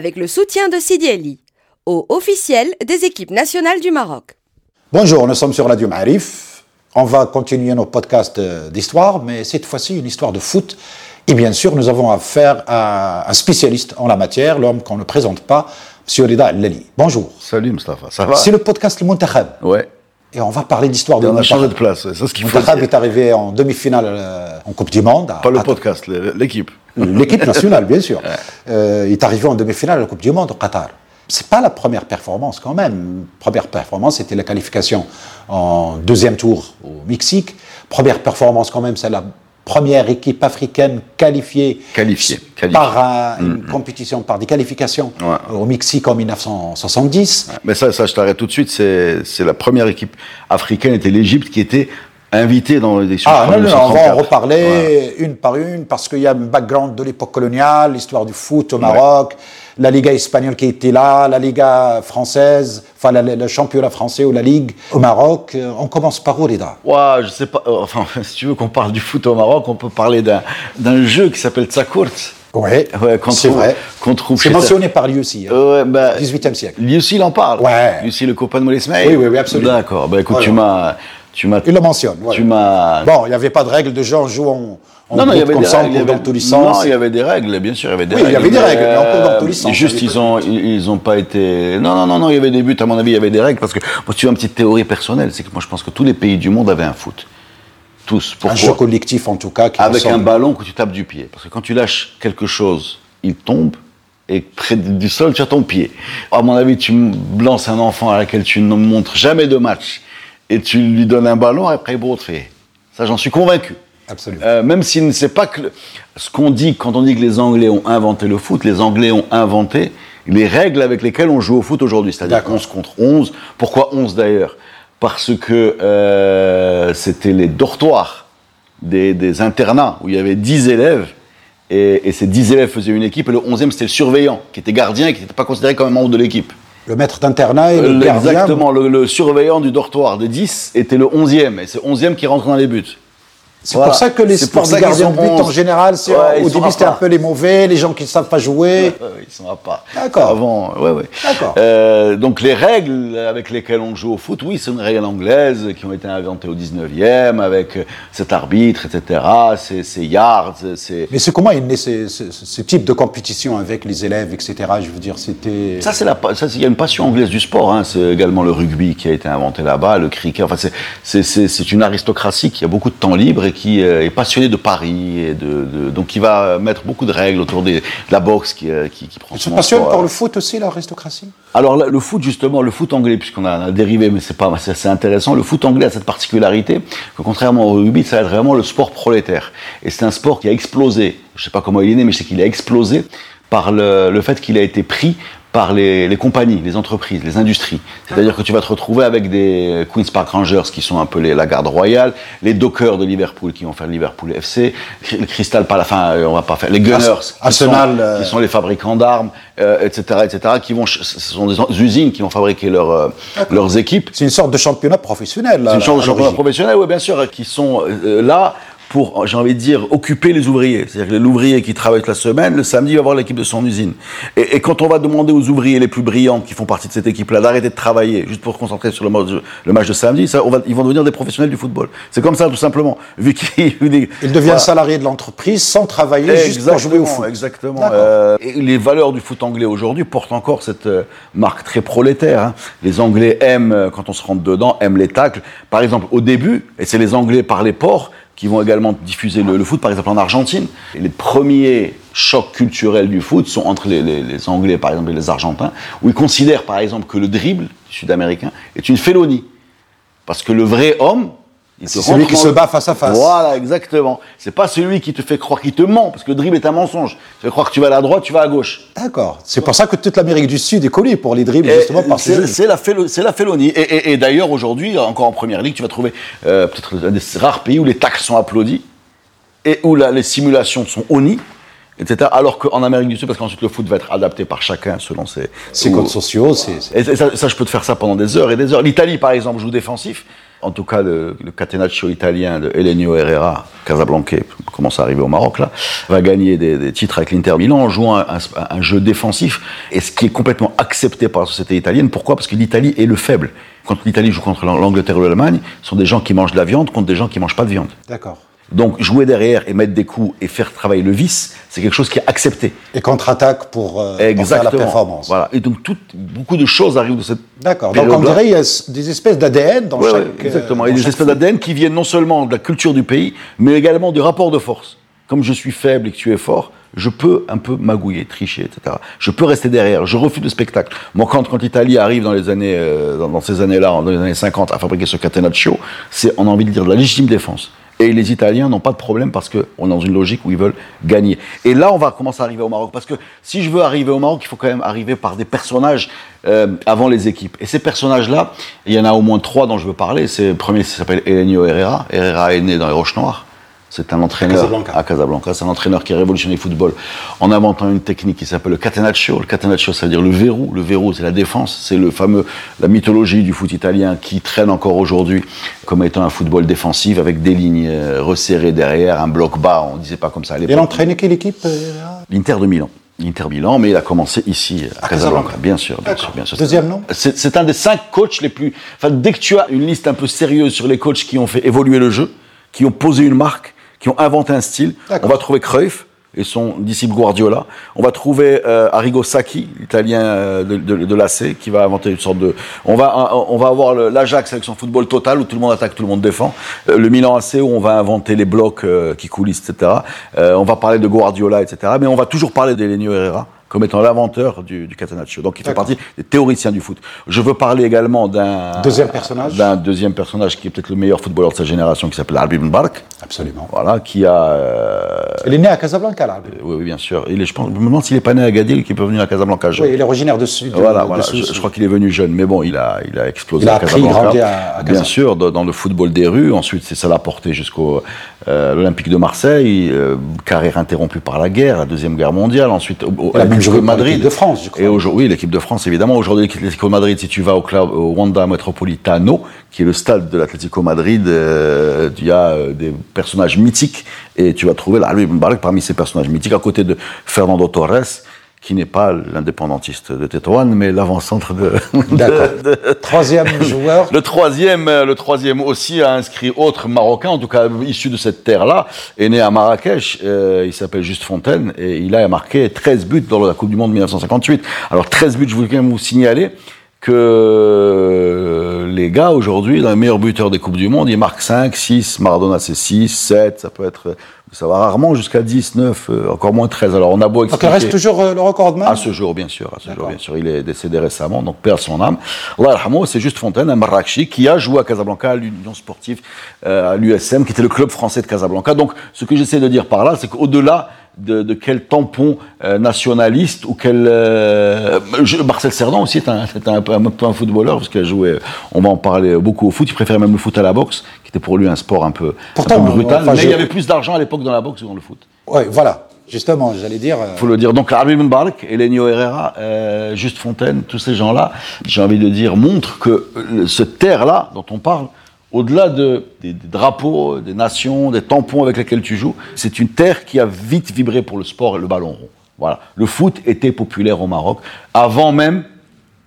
Avec le soutien de Sidi Eli, au officiel des équipes nationales du Maroc. Bonjour, nous sommes sur Radio Marif. On va continuer nos podcasts euh, d'histoire, mais cette fois-ci une histoire de foot. Et bien sûr, nous avons affaire à un spécialiste en la matière, l'homme qu'on ne présente pas, M. Rida Lali. Bonjour. Salut Mustafa, ça va? C'est le podcast Le Muntakhab. Ouais. Et on va parler d'histoire de On a changé de place, ouais, c'est ce qu'il faut est arrivé en demi-finale euh, en Coupe du Monde. à- Pas le à- podcast, l'équipe. L'équipe nationale, bien sûr. Euh, il est arrivé en demi-finale à la Coupe du Monde au Qatar. C'est pas la première performance quand même. Première performance, c'était la qualification en deuxième tour au Mexique. Première performance quand même, c'est la première équipe africaine qualifiée, Qualifiée, qualifiée. par un- une compétition, par des qualifications Ouais. au Mexique en 1970. Mais ça, ça je t'arrête tout de suite, c'est c'est la première équipe africaine, était l'Égypte, qui était invitée dans l'élection Ah non, non, on va en 1934. reparler une par une parce qu'il y a un background de l'époque coloniale, l'histoire du foot au Maroc, la Liga espagnole qui était là, la Liga française, enfin la- le championnat français ou la Ligue au Maroc. Euh, On commence par où, Rida Ouais, je sais pas. euh, Enfin, si tu veux qu'on parle du foot au Maroc, on peut parler d'un d'un jeu qui s'appelle Tsakourt. Ouais, Ouais, c'est vrai. qu'on trouve C'est mentionné par lui aussi, hein, Ouais, bah, 18e siècle. Lui aussi, il en parle. Ouais. Lui aussi, le copain de May. Oui, oui, oui, absolument. D'accord. Bah écoute, tu m'as. Tu m'as. Il le mentionne. Tu m'as. Bon, il n'y avait pas de règle de genre, jouons en, Non, non, il y avait comme des ça, règles. court dans avait- tous les sens. Non, il y avait des règles, bien sûr, il y avait des Oui, il y règles. avait des règles, mais on court dans euh, tous les sens. Juste, ils ont, ils ont pas été. Non, non, non, non, il y avait des buts. À mon avis, il y avait des règles parce que moi, tu as une petite théorie personnelle, c'est que moi, je pense que tous les pays du monde avaient un foot, tous. un Pourquoi jeu collectif, en tout cas. Qui Avec un ballon que tu tapes du pied, parce que quand tu lâches quelque chose, il tombe. Et près du sol, tu as ton pied. À mon avis, tu me lances un enfant à laquelle tu ne montres jamais de match et tu lui donnes un ballon, après, te fait. Ça, j'en suis convaincu. Absolument. Euh, même s'il ne sait pas que le- ce qu'on dit quand on dit que les Anglais ont inventé le foot, les Anglais ont inventé les règles avec lesquelles on joue au foot aujourd'hui, c'est-à-dire D'accord. 11 contre 11. Pourquoi 11 d'ailleurs? Parce que euh, c'était les dortoirs des, des internats où il y avait 10 élèves et, et ces 10 élèves faisaient une équipe et le 11e c'était le surveillant qui était gardien et qui n'était pas considéré comme un membre de l'équipe. Le maître d'internat et le gardien. Exactement, le, le surveillant du dortoir de 10 était le 11e et c'est le 11e qui rentre dans les buts. C'est Voilà. pour ça que les sports de gardien de but, en général, Ouais, au début, c'était un peu les mauvais, les gens qui ne savent pas jouer. Ouais, ouais, ils sont à part. D'accord. Avant, ouais, ouais. D'accord. Euh, donc les règles avec lesquelles on joue au foot, oui, c'est une règle anglaise qui ont été inventées au 19e avec euh, cet arbitre, etc. C'est yards, c'est. Mais c'est comment est né ce, ce- ce type de compétition avec les élèves, etc. Je veux dire, c'était. Ça, c'est la, il y a une passion anglaise du sport. Hein. C'est également le rugby qui a été inventé là-bas, le cricket. Enfin, c'est- c'est, c'est, c'est une aristocratie qui a beaucoup de temps libre et qui euh, est passionnée de paris et de, de- donc qui va mettre beaucoup de règles autour des, de la boxe qui, euh, qui, qui prend son passionnent sport. pour le foot aussi, l'aristocratie Alors le foot justement, le foot anglais, puisqu'on a, a dérivé, mais c'est pas, c'est intéressant. Le foot anglais a cette particularité que contrairement au rugby, ça va être vraiment le sport prolétaire. Et c'est un sport qui a explosé. Je sais pas comment il est né, mais je sais qu'il a explosé par le, le fait qu'il a été pris par les, les compagnies, les entreprises, les industries. C'est-à-dire que tu vas te retrouver avec des Queen's Park Rangers qui sont un peu les, la garde royale, les Dockers de Liverpool qui vont faire le Liverpool FC, le Crystal Palace, enfin, euh, on va pas faire, les Gunners qui, Arsenal, sont, euh, qui sont les fabricants d'armes, euh, etc., etc., qui vont, ce sont des usines qui vont fabriquer leurs, euh, leurs équipes. C'est une sorte de championnat professionnel, là. C'est une sorte de championnat professionnel, oui, bien sûr, qui sont là pour, j'ai envie de dire, occuper les ouvriers. C'est-à-dire que l'ouvrier qui travaille toute la semaine, le samedi, il va voir l'équipe de son usine. Et, et quand on va demander aux ouvriers les plus brillants qui font partie de cette équipe-là d'arrêter de travailler juste pour se concentrer sur le, match- le match de samedi, ça, on va, ils vont devenir des professionnels du football. C'est comme ça, tout simplement. Vu qu'ils... Il devient salarié de l'entreprise sans travailler, juste pour jouer au foot. Exactement. Euh, et les valeurs du foot anglais aujourd'hui portent encore cette euh, marque très prolétaire. hein. Les Anglais aiment, euh, quand on se rentre dedans, aiment les tacles. Par exemple, au début, et c'est les Anglais par les ports qui vont également diffuser le, foot, par exemple en Argentine. Les premiers chocs culturels du foot sont entre les, les- les Anglais, par exemple, et les Argentins, où ils considèrent, par exemple, que le dribble sud-américain est une félonie. Parce que le vrai homme, il C'est te celui qui se bat face à face. Voilà, exactement. C'est pas celui qui te fait croire qu'il te ment, parce que le dribble est un mensonge. Tu fait croire que tu vas à la droite, tu vas à gauche. D'accord. C'est pour ça que toute l'Amérique du Sud est collée pour les dribbles, Et justement, par ces C'est la, félonie. Et, et- et d'ailleurs, aujourd'hui, encore en première ligue, tu vas trouver euh, peut-être un des rares pays où les tacles sont applaudis et où la- les simulations sont honnies. Etc. Alors qu'en Amérique du Sud, parce qu'ensuite le foot va être adapté par chacun selon ses, codes sociaux, c'est. c'est- et ça, ça, je peux te faire ça pendant des heures et des heures. L'Italie, par exemple, joue défensif. En tout cas, le, le catenaccio italien de Elenio Herrera, Casablanca, commence à arriver au Maroc là, va gagner des, titres avec l'Inter Milan en jouant un, un, jeu défensif, et ce qui est complètement accepté par la société italienne. Pourquoi? Parce que l'Italie est le faible. Quand l'Italie joue contre l'Angleterre ou l'Allemagne, ce sont des gens qui mangent de la viande contre des gens qui mangent pas de viande. D'accord. Donc jouer derrière et mettre des coups et faire travailler le vice, c'est quelque chose qui est accepté. Et contre-attaque pour, euh, faire la performance. Voilà. Et donc tout, beaucoup de choses arrivent de cette. D'accord. Donc on dirait qu'il y a des espèces d'ADN dans chaque. Ouais, exactement. il y a des espèces d'ADN qui viennent non seulement de la culture du pays, mais également du rapport de force. Comme je suis faible et que tu es fort, je peux un peu magouiller, tricher, etc. Je peux rester derrière. Je refuse le spectacle. Moi, quand, quand l'Italie arrive dans les années, euh, dans, ces années-là, dans les années 50, à fabriquer ce catenaccio, c'est, on a envie de dire, de la légitime défense. Et les Italiens n'ont pas de problème parce qu'on est dans une logique où ils veulent gagner. Et là, on va commencer à arriver au Maroc. Parce que si je veux arriver au Maroc, il faut quand même arriver par des personnages euh, avant les équipes. Et ces personnages-là, il y en a au moins trois dont je veux parler. Le premier, s'appelle Elenio Herrera. Herrera est né dans les Roches Noires. C'est un entraîneur à Casablanca. C'est un entraîneur qui a révolutionné le football en inventant une technique qui s'appelle le catenaccio. Le catenaccio, ça veut dire le verrou. Le verrou, c'est la défense. C'est le fameux, la mythologie du foot italien qui traîne encore aujourd'hui comme étant un football défensif avec des lignes euh, resserrées derrière, un bloc bas. On disait pas comme ça à l'époque. Il a entraîné quelle équipe euh, L'Inter de Milan. L'Inter Milan, mais il a commencé ici à, Casablanca. Bien sûr, bien sûr, bien sûr. Deuxième nom C'est un des cinq coachs les plus. Enfin, dès que tu as une liste un peu sérieuse sur les coachs qui ont fait évoluer le jeu, qui ont posé une marque, qui ont inventé un style. On va trouver Cruyff et son disciple Guardiola. On va trouver euh, Arrigo Sacchi, l'italien euh, de, de, de l'AC, qui va inventer une sorte de... On va, on va avoir l'Ajax avec son football total, où tout le monde attaque, tout le monde défend. Euh, le Milan AC, où on va inventer les blocs euh, qui coulissent, etc. on va parler de Guardiola, etc. Mais on va toujours parler d'Elenio Herrera comme étant l'inventeur du, du catenaccio. Donc il fait partie des théoriciens du foot. Je veux parler également d'un deuxième personnage, d'un deuxième personnage qui est peut-être le meilleur footballeur de sa génération, qui s'appelle Albi Bark. Absolument. Voilà, qui a. Euh... Il est né à Casablanca, là. Oui, oui, bien sûr. Il est, je, pense, je me demande s'il est pas né à Gadil, qui est venu à Casablanca jeune. Oui, il est originaire de Sud. Voilà, voilà. je, crois qu'il est venu jeune, mais bon, il a, il a explosé il a à Casablanca. Grandi à, à Casablanca. Bien sûr, dans, le football des rues. Ensuite, c'est ça l'a porté jusqu'au euh, l'Olympique de Marseille, euh, carrière interrompue par la guerre, la deuxième guerre mondiale. Ensuite, au, au De Madrid. De France, je crois. Et aujourd'hui, l'équipe de France, évidemment. Aujourd'hui, l'Atlético Madrid, si tu vas au, club, au Wanda Metropolitano, qui est le stade de l'Atlético Madrid, euh, il y a euh, des personnages mythiques et tu vas trouver Albi Mbarak parmi ces personnages mythiques, à côté de Fernando Torres, qui n'est pas l'indépendantiste de Tétouan, mais l'avant-centre de, de, de, Troisième joueur. Le troisième, le troisième aussi a inscrit autre marocain, en tout cas issu de cette terre-là, est né à Marrakech. Euh, il s'appelle Juste Fontaine et il a marqué 13 buts dans la Coupe du Monde 1958. Alors 13 buts, je voulais quand même vous signaler que les gars aujourd'hui, dans les meilleurs buteurs des Coupes du Monde, ils marquent 5, 6, Maradona c'est 6, 7, ça peut être, ça va rarement jusqu'à 10, 9, euh, encore moins 13. Alors on a beau expliquer... Donc il reste toujours euh, le recordman À ce jour, bien sûr, à ce jour, bien sûr. Il est décédé récemment, donc perd son âme. Allah c'est juste Fontaine, un Marrakchi, qui a joué à Casablanca, à l'Union Sportive, euh, à l'USM, qui était le club français de Casablanca. Donc ce que j'essaie de dire par là, c'est qu'au-delà de, de, quel tampon euh, nationaliste ou quel euh, je, Marcel Cerdan aussi est un, est un, un, un footballeur parce qu'il a joué on va en parler beaucoup au foot. Il préférait même le foot à la boxe qui était pour lui un sport un peu, Pourtant, peu brutal. enfin, mais je... il y avait plus d'argent à l'époque dans la boxe que dans le foot. Oui voilà justement j'allais dire il euh... faut le dire. Donc Armin Bark Elenio Herrera euh, Juste Fontaine tous ces gens là j'ai envie de dire montrent que ce terre là dont on parle au-delà de, des, des, drapeaux, des nations, des tampons avec lesquels tu joues, c'est une terre qui a vite vibré pour le sport et le ballon rond. Voilà. Le foot était populaire au Maroc avant même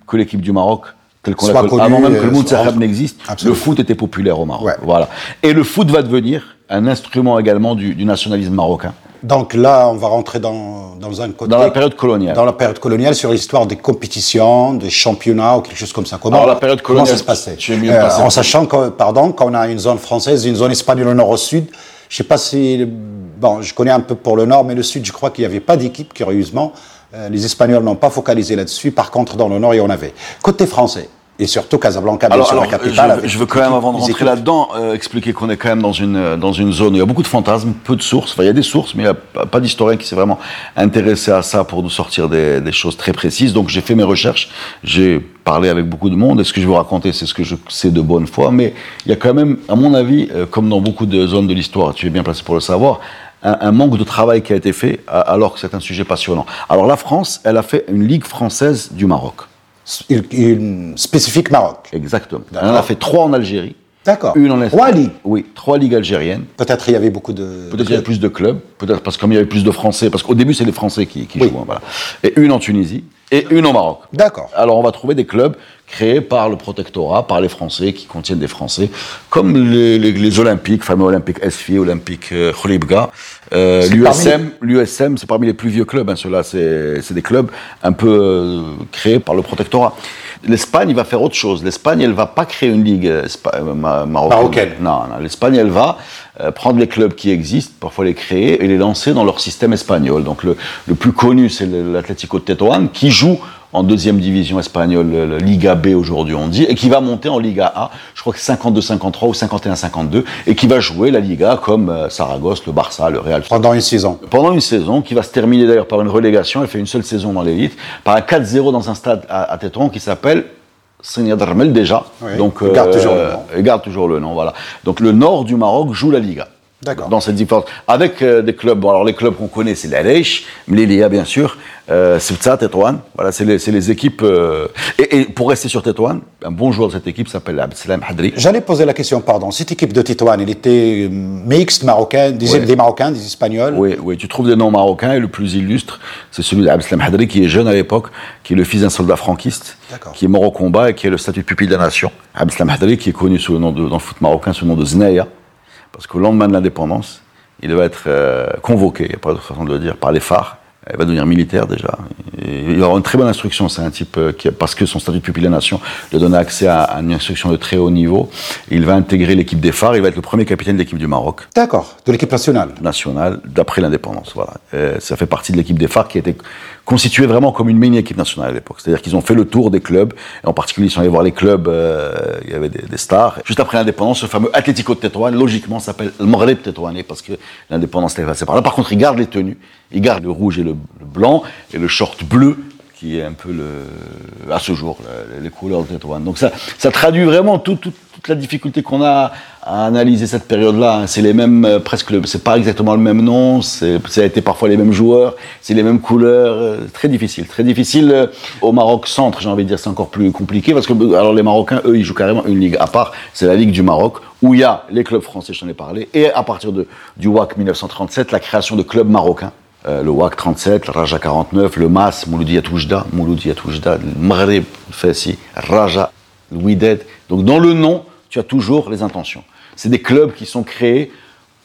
que l'équipe du Maroc, tel qu'on l'appelle, avant même que le Mounserrab n'existe, le foot était populaire au Maroc. Ouais. Voilà. Et le foot va devenir un instrument également du, du nationalisme marocain. Donc là, on va rentrer dans, dans un côté. Dans la période coloniale. Dans la période coloniale, sur l'histoire des compétitions, des championnats ou quelque chose comme ça. Comment, Alors, la période coloniale, comment ça se passait mieux euh. En sachant que, pardon, qu'on a une zone française, une zone espagnole au nord au sud. Je sais pas si. Bon, je connais un peu pour le nord, mais le sud, je crois qu'il n'y avait pas d'équipe, curieusement. Euh, les Espagnols n'ont pas focalisé là-dessus. Par contre, dans le nord, il y en avait. Côté français, et surtout Casablanca, bien alors, sûr, alors, la capitale. Je, je veux quand même, avant de rentrer là-dedans, euh, expliquer qu'on est quand même dans une, dans une zone où il y a beaucoup de fantasmes, peu de sources. Enfin, il y a des sources, mais il n'y a pas d'historien qui s'est vraiment intéressé à ça pour nous sortir des, des choses très précises. Donc, j'ai fait mes recherches, j'ai parlé avec beaucoup de monde, et ce que je veux raconter, c'est ce que je sais de bonne foi, mais il y a quand même, à mon avis, euh, comme dans beaucoup de zones de l'histoire, tu es bien placé pour le savoir, un, manque de travail qui a été fait, alors que c'est un sujet passionnant. Alors, la France, elle a fait une ligue française du Maroc spécifique Maroc. Exactement. Elle en a fait trois en Algérie. D'accord. Une en Espagne. Trois ligues. Oui, trois ligues algériennes. Peut-être il y avait beaucoup de. Peut-être qu'il y avait plus de clubs, peut-être parce que comme il y avait plus de Français, parce qu'au début c'est les Français qui, qui Oui. jouent, hein, voilà. Et une en Tunisie et une au Maroc. D'accord. Alors on va trouver des clubs créés par le protectorat, par les Français, qui contiennent des Français, comme les, les- les Olympiques, fameux Olympique Esfi, Olympique euh. Euh, L'USM, c'est parmi les plus vieux clubs. Hein, Ceux-là, c'est des clubs un peu euh, créés par le protectorat. L'Espagne va faire autre chose. L'Espagne, elle va pas créer une ligue euh, marocaine. Marocaine. Non, non. l'Espagne, elle va euh, prendre les clubs qui existent, parfois les créer et les lancer dans leur système espagnol. Donc le, le plus connu, c'est l'Atlético de Tetuan, qui joue en deuxième division espagnole, le- le Liga B aujourd'hui on dit, et qui va monter en Liga A, je crois que 52-53 ou 51-52, et qui va jouer la Liga comme euh, Saragosse, le Barça, le Real. Pendant une saison. Pendant une saison, qui va se terminer d'ailleurs par une relégation, elle fait une seule saison dans l'élite, par un 4-0 dans un stade à, à Tétouan qui s'appelle Seigneur Darmel déjà. Oui, Donc, il garde toujours le nom. il garde toujours le nom, voilà. Donc le nord du Maroc joue la Liga. D'accord. Dans cette différence. Avec euh, des clubs, bon, alors les clubs qu'on connaît, c'est l'Aleish, Mlilia bien sûr, euh, Tétouan, voilà, c'est les, c'est les équipes. euh, et, et pour rester sur Tétouan, un bon joueur de cette équipe s'appelle Abdeslam Hadri. J'allais poser la question, pardon. Cette équipe de Titouan, elle était euh, mixte, marocaine, des, des Marocains, des Espagnols. Oui, oui, tu trouves des noms marocains et le plus illustre, c'est celui d'Abdeslam Hadri qui est jeune à l'époque, qui est le fils d'un soldat franquiste, qui est mort au combat et qui a le statut de pupille de la nation. Abdeslam Hadri qui est connu sous le nom de, dans le foot marocain sous le nom de Znaya, parce qu'au lendemain de l'indépendance, il va être euh, convoqué, il n'y a pas d'autre façon de le dire, par les phares. Il va devenir militaire déjà. Et il aura une très bonne instruction. C'est un type euh, qui, a- parce que son statut de pupille de la nation lui donne accès à, à une instruction de très haut niveau. Il va intégrer l'équipe des phares. Il va être le premier capitaine de l'équipe du Maroc D'accord, de l'équipe nationale. nationale d'après l'indépendance. Voilà. Euh, ça fait partie de l'équipe des phares qui était constituée vraiment comme une mini-équipe nationale à l'époque. C'est-à-dire qu'ils ont fait le tour des clubs, et en particulier ils sont allés voir les clubs, euh, il y avait des, stars. Juste après l'indépendance, ce fameux Atlético de Tétouan, logiquement, s'appelle le Maghreb Tétouanais parce que l'indépendance était passée par là. Par contre, ils gardent les tenues, ils gardent le rouge et le blanc, et le short bleu, qui est un peu le, à ce jour, le- les couleurs de Tétouan. Donc ça, ça traduit vraiment tout- tout- toute la difficulté qu'on a à analyser cette période-là. C'est les mêmes, euh, presque, le- c'est pas exactement le même nom, c'est, ça a été parfois les mêmes joueurs, c'est les mêmes couleurs, euh, très difficile, très difficile. euh, Au Maroc centre, j'ai envie de dire, c'est encore plus compliqué parce que, alors les Marocains, eux, ils jouent carrément une ligue à part, c'est la Ligue du Maroc, où il y a les clubs français, j'en ai parlé, et à partir de, du WAC 1937, la création de clubs marocains. Euh, le WAC 37, le Raja 49, le MAS, Mouloudi Toujda, Mouloudi Toujda, le Maghreb Fessi, Raja, le. Donc dans le nom, tu as toujours les intentions. C'est des clubs qui sont créés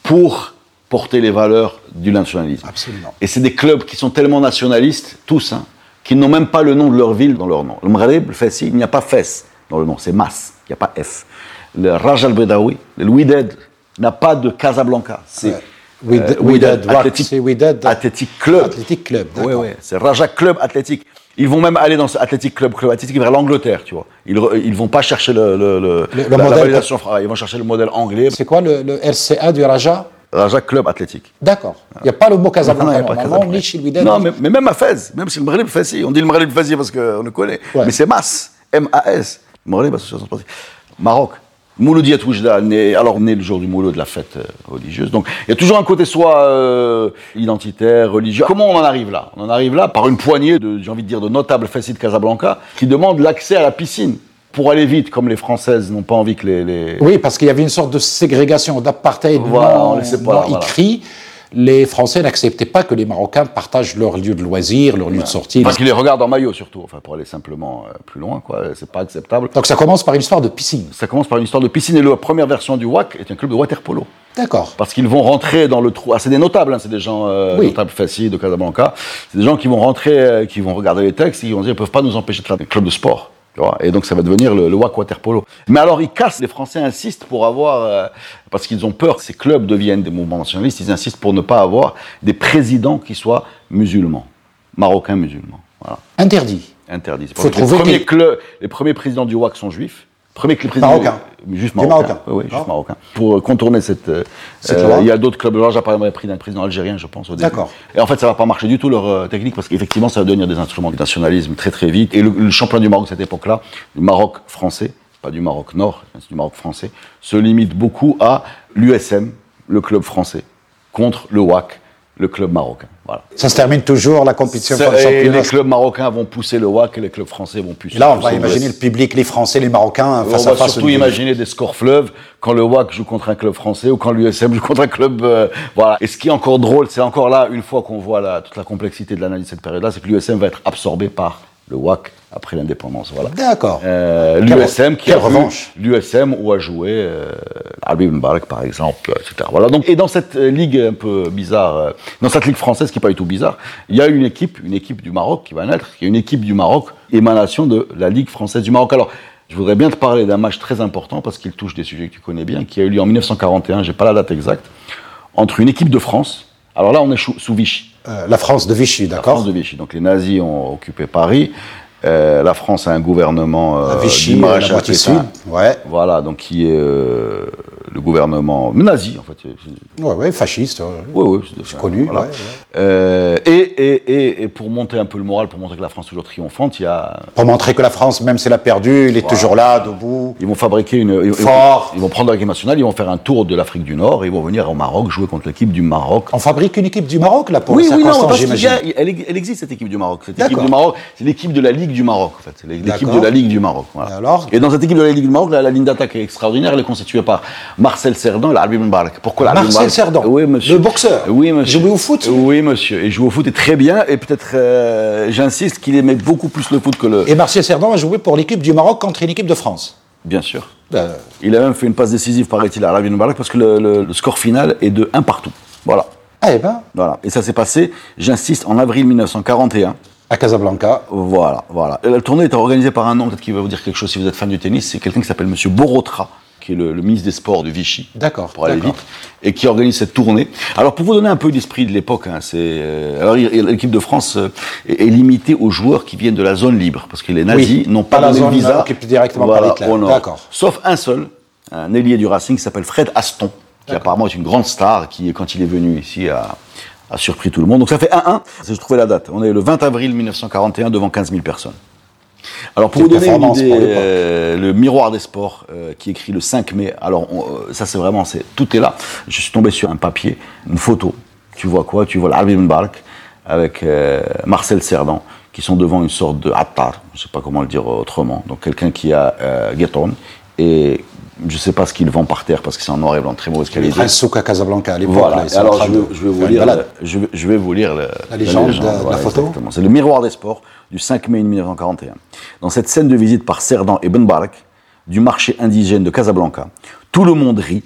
pour porter les valeurs du nationalisme. Absolument. Et c'est des clubs qui sont tellement nationalistes, tous, hein, qu'ils n'ont même pas le nom de leur ville dans leur nom. Le Maghreb, le Fessi, il n'y a pas Fès dans le nom, c'est Mas, il n'y a pas F. Le Raja al-Bedawi, le Wydad n'a pas de Casablanca, c'est Ouais. Euh, Wydad, WAC, Athletic- Wydad- Athletic Club. Athletic Club, Oui, oui, c'est Raja Club Athletic. Ils vont même aller dans ce Athletic Club, Club Athletic vers l'Angleterre, tu vois. Ils, ils vont pas chercher le, le, le- Le- la, la modèle- validation, fra- ils vont chercher le modèle anglais. C'est quoi le, RCA du Raja? Raja Club Athletic. D'accord. Il n'y a pas le mot Casablanca normalement, ni chez Wydad. Non, mais, mais même à Fès, même si le Maghreb Fessi, on dit le Maghreb Fessi parce qu'on le connaît, Ouais. mais c'est MAS, M-A-S, Maghreb Association Sportive. Maroc, Mouloudi Toujda, né, alors né le jour du Mouloud de la fête euh, religieuse. Donc il y a toujours un côté soit euh, identitaire, religieux. Comment on en arrive là? On en arrive là par une poignée de, j'ai envie de dire, de notables Fessi de Casablanca qui demandent l'accès à la piscine. Pour aller vite, comme les Françaises n'ont pas envie que les- les, Oui, parce qu'il y avait une sorte de ségrégation, d'apartheid Voilà, non, on pas non là, voilà. écrit. Les Français n'acceptaient pas que les Marocains partagent leur lieu de loisirs, leur lieu de sortie. Parce qu'ils les regardent en maillot surtout, enfin pour aller simplement euh, plus loin, quoi. C'est pas acceptable. Donc ça commence par une histoire de piscine. Ça commence par une histoire de piscine et la première version du WAC est un club de water polo. D'accord. Parce qu'ils vont rentrer dans le trou. Ah, c'est des notables, hein, c'est des gens euh, Oui. notables faciles de Casablanca. C'est des gens qui vont rentrer, euh, qui vont regarder les textes et qui vont dire ils peuvent pas nous empêcher de faire des clubs de sport. Tu vois et donc ça va devenir le, le WAC water polo. Mais alors ils cassent, les Français insistent pour avoir, euh, parce qu'ils ont peur que ces clubs deviennent des mouvements nationalistes, ils insistent pour ne pas avoir des présidents qui soient musulmans, marocains musulmans. Voilà Interdit. interdit. Faut trouver les, premiers quel- clubs- les premiers présidents du WAC sont juifs. Premier présidents Marocains. Juste. Marocains. Oui, juste marocains. Pour euh, contourner cette. euh, Cette euh, loi. il y a d'autres clubs. Là, j'ai par exemple pris d'un président algérien, je pense, au début. D'accord. Et en fait, ça va pas marcher du tout leur euh, technique parce qu'effectivement, ça va devenir des instruments du nationalisme très très vite. Et le, le champion du Maroc à cette époque-là, du Maroc français, pas du Maroc Nord, du Maroc français, se limite beaucoup à l'USM, le club français, contre le WAC, le club marocain. Voilà. Ça se termine toujours la compétition pour le championnat. les clubs marocains vont pousser le WAC et les clubs français vont pousser. Là, on va imaginer le public, les Français, les Marocains, On face à va face. surtout imaginer des scores fleuves quand le WAC joue contre un club français ou quand l'USM joue contre un club. euh, voilà. Et ce qui est encore drôle, c'est encore là, une fois qu'on voit la- toute la complexité de l'analyse de cette période-là, c'est que l'USM va être absorbé par le WAC après l'indépendance. Voilà. D'accord. Euh, L'USM qui a revanche? L'USM où a joué euh, Albi Mbarak par exemple, etc. Voilà. Donc et dans cette euh, ligue un peu bizarre, euh, dans cette ligue française qui est pas du tout bizarre, il y a une équipe, une équipe du Maroc qui va naître, qui est une équipe du Maroc, émanation de la ligue française du Maroc. Alors je voudrais bien te parler d'un match très important parce qu'il touche des sujets que tu connais bien, qui a eu lieu en 1941, j'ai pas la date exacte, entre une équipe de France. Alors là, on est sous Vichy. Euh, la France de Vichy, La d'accord France de Vichy. Donc les nazis ont occupé Paris. Euh, la France a un gouvernement euh, Vichy, du la maréchal Pétain. Ouais. Voilà, donc qui est euh, le gouvernement nazi en fait. Ouais, ouais, fasciste. Oui, oui, c'est connu, voilà. ouais, ouais. Euh, et, et, et, et pour monter un peu le moral, pour montrer que la France est toujours triomphante, il y a Pour montrer que la France, même si elle a perdu, il est toujours là, debout. Ils vont fabriquer une. ils- Fort. Ils vont prendre l'équipe nationale, ils vont faire un tour de l'Afrique du Nord, et ils vont venir au Maroc jouer contre l'équipe du Maroc. On fabrique une équipe du Maroc, là, pour Oui, oui, non, parce y a- elle, elle existe cette équipe du Maroc. Cette équipe du Maroc, c'est l'équipe de la Ligue du Maroc, en fait. C'est l'équipe de la Ligue du Maroc. voilà. Et alors? Et dans cette équipe de la Ligue du Maroc, la, la ligne d'attaque est extraordinaire. Elle est constituée par Marcel Cerdan et l'Arbi Mbarak. Pourquoi l'Arbi Marcel Cerdan, Oui, monsieur. le boxeur. Oui, monsieur. Jouait au foot? Oui, monsieur. Et joue au foot et très bien. Et peut-être, euh, j'insiste, qu'il aimait beaucoup plus le foot que le. Et Martial Cerdan a joué pour l'équipe du Maroc contre une équipe de France. Bien sûr. Euh, Il a même fait une passe décisive, paraît-il, à l'Arbi Mbarak parce que le, le- le score final est de 1 partout. Voilà. eh ben, Voilà. Et ça s'est passé, j'insiste, en avril 1941. À Casablanca. Voilà, voilà. Et La tournée est organisée par un nom, peut-être qu'il va vous dire quelque chose si vous êtes fan du tennis. C'est quelqu'un qui s'appelle Monsieur Borotra, qui est le, le ministre des Sports de Vichy. D'accord, Pour aller vite. Et qui organise cette tournée. Alors, pour vous donner un peu l'esprit de l'époque, hein, c'est, euh, alors, l'équipe de France euh, est, est limitée aux joueurs qui viennent de la zone libre. Parce que les nazis Oui, n'ont pas, pas la zone visa. occupée directement par au nord. D'accord. Sauf un seul, un ailier du Racing qui s'appelle Fred Aston, qui apparemment est une grande star, qui, quand il est venu ici, a, a surpris tout le monde. Donc ça fait 1-1. Je trouvais la date. On est le 20 avril 1941 devant 15 000 personnes. Alors pour vous donner une idée, euh, le Miroir des Sports euh, qui écrit le 5 mai. Alors on- euh, ça c'est vraiment, c'est tout est là. Je suis tombé sur un papier, une photo. Tu vois quoi? Tu vois l'Alvin Bark avec euh, Marcel Cerdan qui sont devant une sorte de attar, je sais pas comment le dire autrement. Donc quelqu'un qui a Guetton et je sais pas ce qu'il vend par terre parce que c'est en noir et blanc, très mauvaise qualité. est souk à Casablanca à l'époque. Voilà. là, Alors je, de vais- je vais vous lire, balade. le- je, vais, je vais vous lire le- La légende de- de la photo. C'est le miroir des sports du 5 mai 1941. Dans cette scène de visite par Cerdan et Ben Barak du marché indigène de Casablanca, tout le monde rit,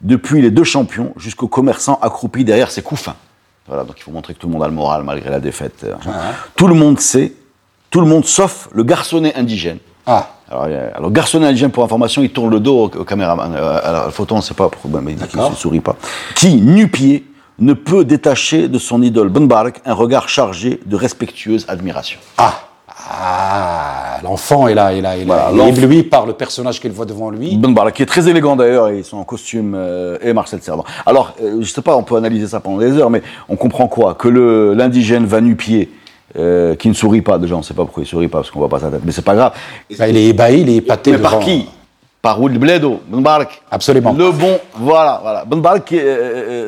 depuis les deux champions jusqu'aux commerçants accroupis derrière ses couffins. Voilà, donc il faut montrer que tout le monde a le moral malgré la défaite. euh, Tout le monde sait, tout le monde sauf le garçonnet indigène. Ah, Alors, il y a- alors garçonnet indigène, pour information, il tourne le dos au, au caméraman. Euh, à la photo, on ne sait pas pourquoi, mais il dit qu'il D'accord. ne sourit pas. Qui, nu-pied, ne peut détacher de son idole Ben Barak un regard chargé de respectueuse admiration. ah, ah, l'enfant est là, il est là, il est Voilà, il est ébloui par le personnage qu'il voit devant lui. Ben Barak, qui est très élégant d'ailleurs, et en costume, euh, et Marcel Cerdan. Alors, euh, je sais pas, on peut analyser ça pendant des heures, mais on comprend quoi? Que le- l'indigène va nu-pied, euh, qui ne sourit pas, déjà, on ne sait pas pourquoi il sourit pas, parce qu'on voit pas sa tête, mais c'est pas grave. Bah, il est ébahi, il est épaté Mais devant. par qui? Par Ould Bledo, Ben Barak. Absolument. Le bon, voilà, voilà. Ben Barak, euh,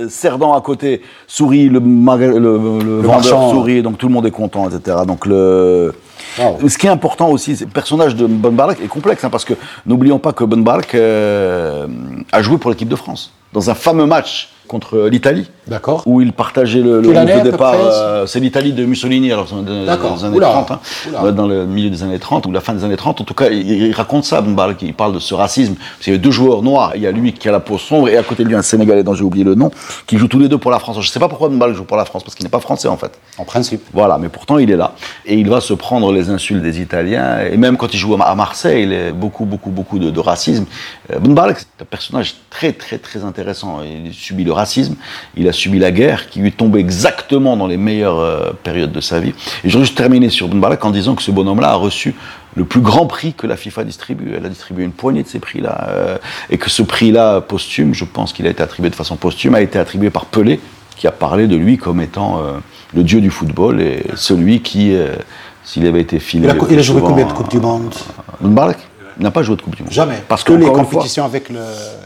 euh, Cerdan à côté, sourit, le, le, le vendeur marchand. sourit, donc tout le monde est content, etc. Donc le... Wow. Ce qui est important aussi, le personnage de Ben Barak est complexe, hein, parce que n'oublions pas que Ben Barak euh, a joué pour l'équipe de France, dans un fameux match contre l'Italie. D'accord. Où il partageait le, le de départ. euh, c'est l'Italie de Mussolini, alors dans les années Oula. 30, hein. Oula. Dans le milieu des années 30 ou la fin des années 30. En tout cas, il, il raconte ça, Barak, il parle de ce racisme. Parce qu'il y a deux joueurs noirs, il y a lui qui a la peau sombre et à côté de lui un Sénégalais dont j'ai oublié le nom, qui jouent tous les deux pour la France. Je ne sais pas pourquoi Barak joue pour la France, parce qu'il n'est pas français en fait. En principe. Voilà, mais pourtant il est là. Et il va se prendre les insultes des Italiens. Et même quand il joue à Marseille, il a beaucoup, beaucoup, beaucoup de, de racisme. Euh, Barak, c'est un personnage très, très, très intéressant. Il subit le racisme, il a subi la guerre qui lui tombée exactement dans les meilleures euh, périodes de sa vie. Et je voudrais juste terminer sur Ben Barak en disant que ce bonhomme-là a reçu le plus grand prix que la FIFA distribue. Elle a distribué une poignée de ces prix-là. euh, et que ce prix-là, posthume, je pense qu'il a été attribué de façon posthume, a été attribué par Pelé, qui a parlé de lui comme étant euh, le dieu du football et celui qui, s'il avait été filé. Il a, il a plus joué combien de Coupes du Monde? Ben Barak n'a pas joué de Coupe du Monde. Jamais. Parce que que les fois, compétitions avec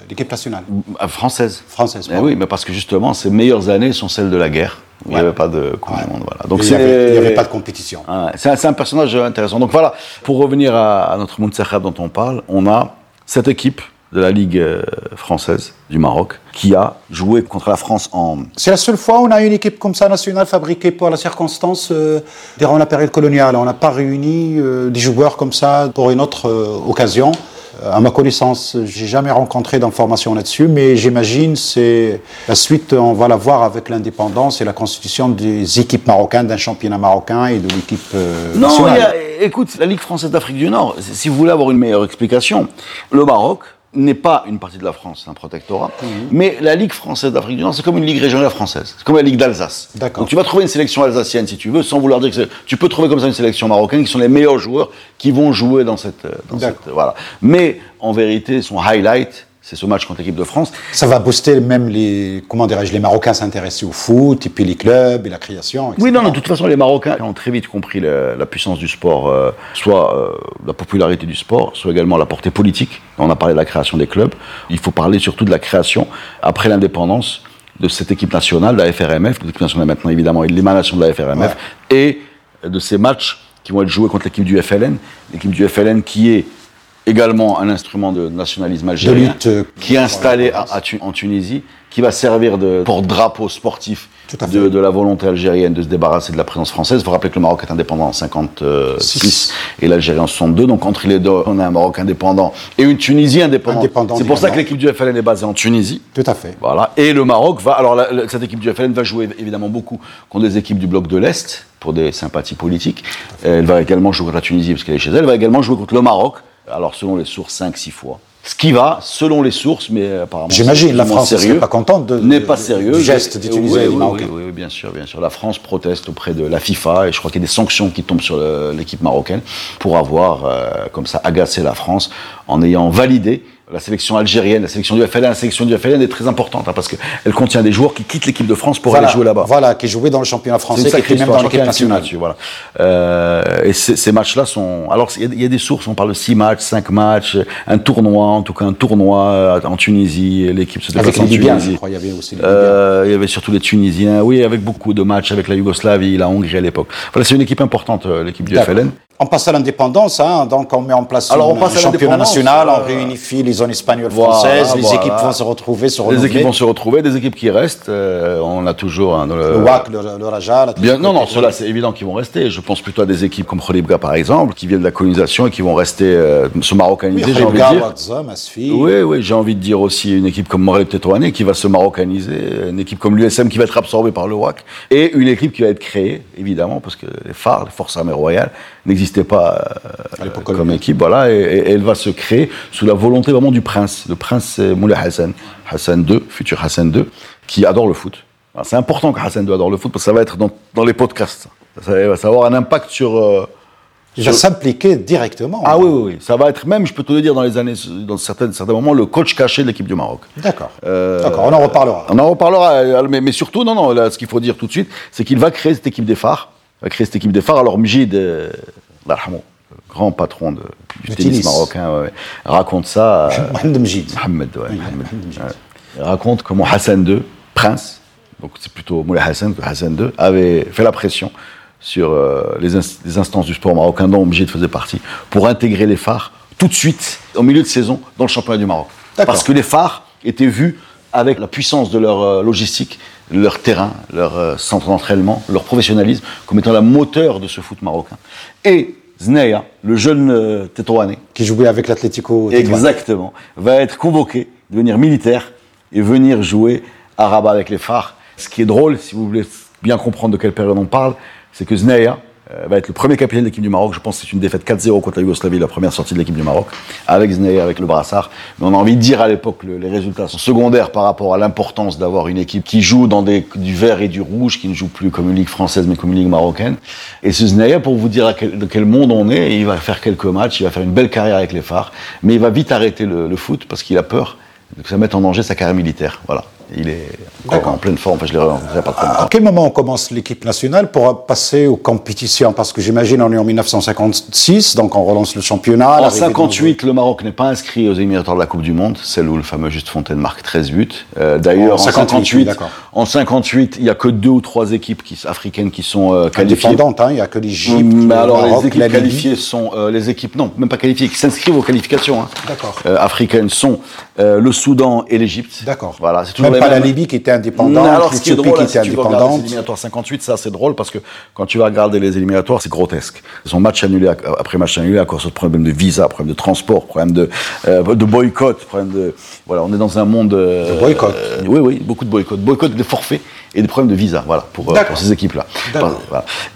l'équipe nationale euh, française. française. Eh oui, mais parce que justement, ses meilleures années sont celles de la guerre. Il n'y avait pas de Coupe du Monde. Voilà. Donc il n'y avait, pas de compétition. c'est un, personnage intéressant. Donc voilà, pour revenir à, notre Mountsakab dont on parle, on a cette équipe de la Ligue euh, française du Maroc qui a joué contre la France en... C'est la seule fois où on a une équipe comme ça nationale fabriquée pour la circonstance euh, durant la période coloniale. On n'a pas réuni euh, des joueurs comme ça pour une autre occasion. À ma connaissance, j'ai jamais rencontré d'informations là-dessus, mais j'imagine c'est la suite, on va la voir avec l'indépendance et la constitution des équipes marocaines, d'un championnat marocain et de l'équipe non, écoute, la Ligue française d'Afrique du Nord, si vous voulez avoir une meilleure explication, le Maroc, n'est pas une partie de la France, c'est un protectorat. Mais la Ligue française d'Afrique du Nord, c'est comme une Ligue régionale française. C'est comme la Ligue d'Alsace. Donc tu vas trouver une sélection alsacienne si tu veux, sans vouloir dire que tu peux trouver comme ça une sélection marocaine qui sont les meilleurs joueurs qui vont jouer dans cette. Dans cette voilà. Mais en vérité, son highlight, c'est ce match contre l'équipe de France. Ça va booster même les, comment dirais-je, les Marocains s'intéressent au foot, et puis les clubs, et la création, etc. Oui, non, de toute façon, les Marocains ont très vite compris la, puissance du sport, euh, soit euh, la popularité du sport, soit également la portée politique. On a parlé de la création des clubs. Il faut parler surtout de la création, après l'indépendance, de cette équipe nationale, la FRMF, l'équipe nationale maintenant évidemment, et l'émanation de la FRMF, et de ces matchs qui vont être joués contre l'équipe du FLN, l'équipe du FLN qui est également un instrument de nationalisme algérien euh, qui est installé en Tunisie, qui va servir de porte-drapeau sportif de, la volonté algérienne de se débarrasser de la présence française. Il faut rappeler que le Maroc est indépendant en 56 et l'Algérie en 62. Donc entre les deux, on a un Maroc indépendant et une Tunisie indépendante. c'est pour ça que l'équipe du FLN est basée en Tunisie. Tout à fait. Voilà. Et le Maroc va. Alors cette équipe du FLN va jouer évidemment beaucoup contre des équipes du bloc de l'Est pour des sympathies politiques. Elle va également jouer contre la Tunisie parce qu'elle est chez elle. Elle va également jouer contre le Maroc alors selon les sources, 5-6 fois. Ce qui va, selon les sources, mais apparemment. J'imagine, la France n'est pas contente de, n'est pas sérieux, du geste d'utiliser oui, oui, oui, bien sûr, bien sûr. La France proteste auprès de la FIFA et je crois qu'il y a des sanctions qui tombent sur l'équipe marocaine pour avoir, euh, comme ça, agacé la France en ayant validé la sélection algérienne, la sélection du FLN, la sélection du FLN est très importante hein, parce qu'elle contient des joueurs qui quittent l'équipe de France pour aller jouer là-bas. Voilà, qui jouaient dans le championnat français, qui même dans l'équipe nationale. Voilà. Euh, et ces matchs-là sont. Alors, il y, a des sources, on parle de 6 matchs, 5 matchs, un tournoi, en tout cas un tournoi euh, en Tunisie, l'équipe se déplace en Tunisie. Je crois, il y avait aussi les euh, Il y avait surtout les Tunisiens, oui, avec beaucoup de matchs avec la Yougoslavie, la Hongrie à l'époque. Voilà, c'est une équipe importante, euh, l'équipe du FLN. On passe à l'indépendance, hein, donc on met en place Alors, on passe un championnat national, on réunifie les zones espagnoles, françaises, les équipes vont se retrouver, se renouveler. Les équipes vont se retrouver, des équipes qui restent, euh, on a toujours... Hein, le, le WAC, le, Raja... Bien, non, non, ceux-là c'est évident qu'ils vont rester. Je pense plutôt à des équipes comme Kholibga par exemple, qui viennent de la colonisation et qui vont rester, euh, se maroccaniser, oui, j'ai envie de dire. Oui, oui, j'ai envie de dire aussi une équipe comme Morel Tetouane qui va se maroccaniser, une équipe comme l'USM qui va être absorbée par le WAC, et une équipe qui va être créée, évidemment, parce que les phares, les forces armées royales, n'existaient pas... Euh, comme équipe, voilà, et, elle va se créer sous la volonté vraiment du prince. Le prince, Moulay Hassan, Hassan II, futur Hassan II, qui adore le foot. C'est important que Hassan II adore le foot parce que ça va être dans, dans les podcasts. Ça va, avoir un impact sur. Euh, il va s'impliquer directement. Ah oui, oui, oui. Ça va être même, je peux te le dire, dans les années, dans certains, certains moments, le coach caché de l'équipe du Maroc. D'accord. Euh, D'accord, on en reparlera. On en reparlera, mais, mais surtout, non, non, là, ce qu'il faut dire tout de suite, c'est qu'il va créer cette équipe des phares. Il va créer cette équipe des phares. Alors, Mjid, euh, grand patron de, du tennis, marocain, raconte ça. Mohamed Mjid. Mohamed, raconte comment Hassan II, prince, donc c'est plutôt Moulay Hassan que Hassan II, avait fait la pression sur euh, les, instances du sport marocain dont Mjid faisait partie, pour intégrer les phares tout de suite, au milieu de saison, dans le championnat du Maroc. Parce que les phares étaient vus avec la puissance de leur euh, logistique, leur terrain, leur euh, centre d'entraînement, leur professionnalisme, comme étant la moteur de ce foot marocain. Et Zneya, le jeune euh, Qui jouait avec l'Atlético. Exactement. Va être convoqué, devenir militaire et venir jouer à Rabat avec les phares. Ce qui est drôle, si vous voulez bien comprendre de quelle période on parle, c'est que Zneya, va être le premier capitaine de l'équipe du Maroc. Je pense que c'est une défaite 4-0 contre la Yougoslavie, la première sortie de l'équipe du Maroc, avec Znei, avec le brassard. Mais on a envie de dire à l'époque, les résultats sont secondaires par rapport à l'importance d'avoir une équipe qui joue dans du vert et du rouge, qui ne joue plus comme une ligue française, mais comme une ligue marocaine. Et ce Znei, pour vous dire de quel monde on est, il va faire quelques matchs, il va faire une belle carrière avec les phares, mais il va vite arrêter le, le foot parce qu'il a peur que ça mette en danger sa carrière militaire. Voilà. Il est en pleine forme. Enfin, je l'ai rencontré pas À quel moment on commence l'équipe nationale pour passer aux compétitions? Parce que j'imagine on est en 1956, donc on relance le championnat. En 58, le Maroc n'est pas inscrit aux éliminatoires de la Coupe du Monde, celle où le fameux Juste Fontaine marque 13 buts. Euh, d'ailleurs, en, 58, en 58, il n'y a que deux ou trois équipes qui, africaines qui sont euh, qualifiées. Indépendantes, hein, il n'y a que l'Égypte. Mais alors, les équipes qualifiées sont euh, les équipes non, même pas qualifiées, qui s'inscrivent aux qualifications hein, africaines sont le Soudan et l'Égypte. D'accord. Voilà, c'est toujours même pas la Libye qui était indépendante, alors, ce qui est drôle, qui était si indépendante. Les éliminatoires 58, ça c'est drôle parce que quand tu vas regarder les éliminatoires, c'est grotesque. Ils sont match annulé après match annulé à cause de problèmes de visa, problèmes de transport, problèmes de, de boycott, de voilà, on est dans un monde. Euh, boycott. oui, oui, beaucoup de boycott. Boycott des forfaits et des problèmes de visa, voilà, pour, euh, pour ces équipes-là.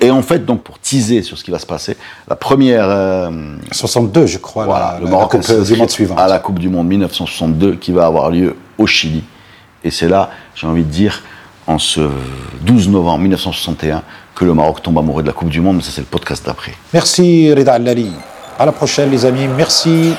Et en fait, donc, pour teaser sur ce qui va se passer, la première. 62, euh, je crois, voilà, le Maroc coupe du monde suivante. À la Coupe du Monde 1962, qui va avoir lieu au Chili. Et c'est là, j'ai envie de dire, en ce 12 novembre 1961, que le Maroc tombe amoureux de la Coupe du Monde, mais ça c'est le podcast d'après. Merci Rida Allali. À la prochaine les amis, merci.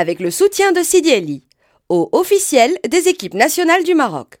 Avec le soutien de Sidi Ali, au officiel des équipes nationales du Maroc.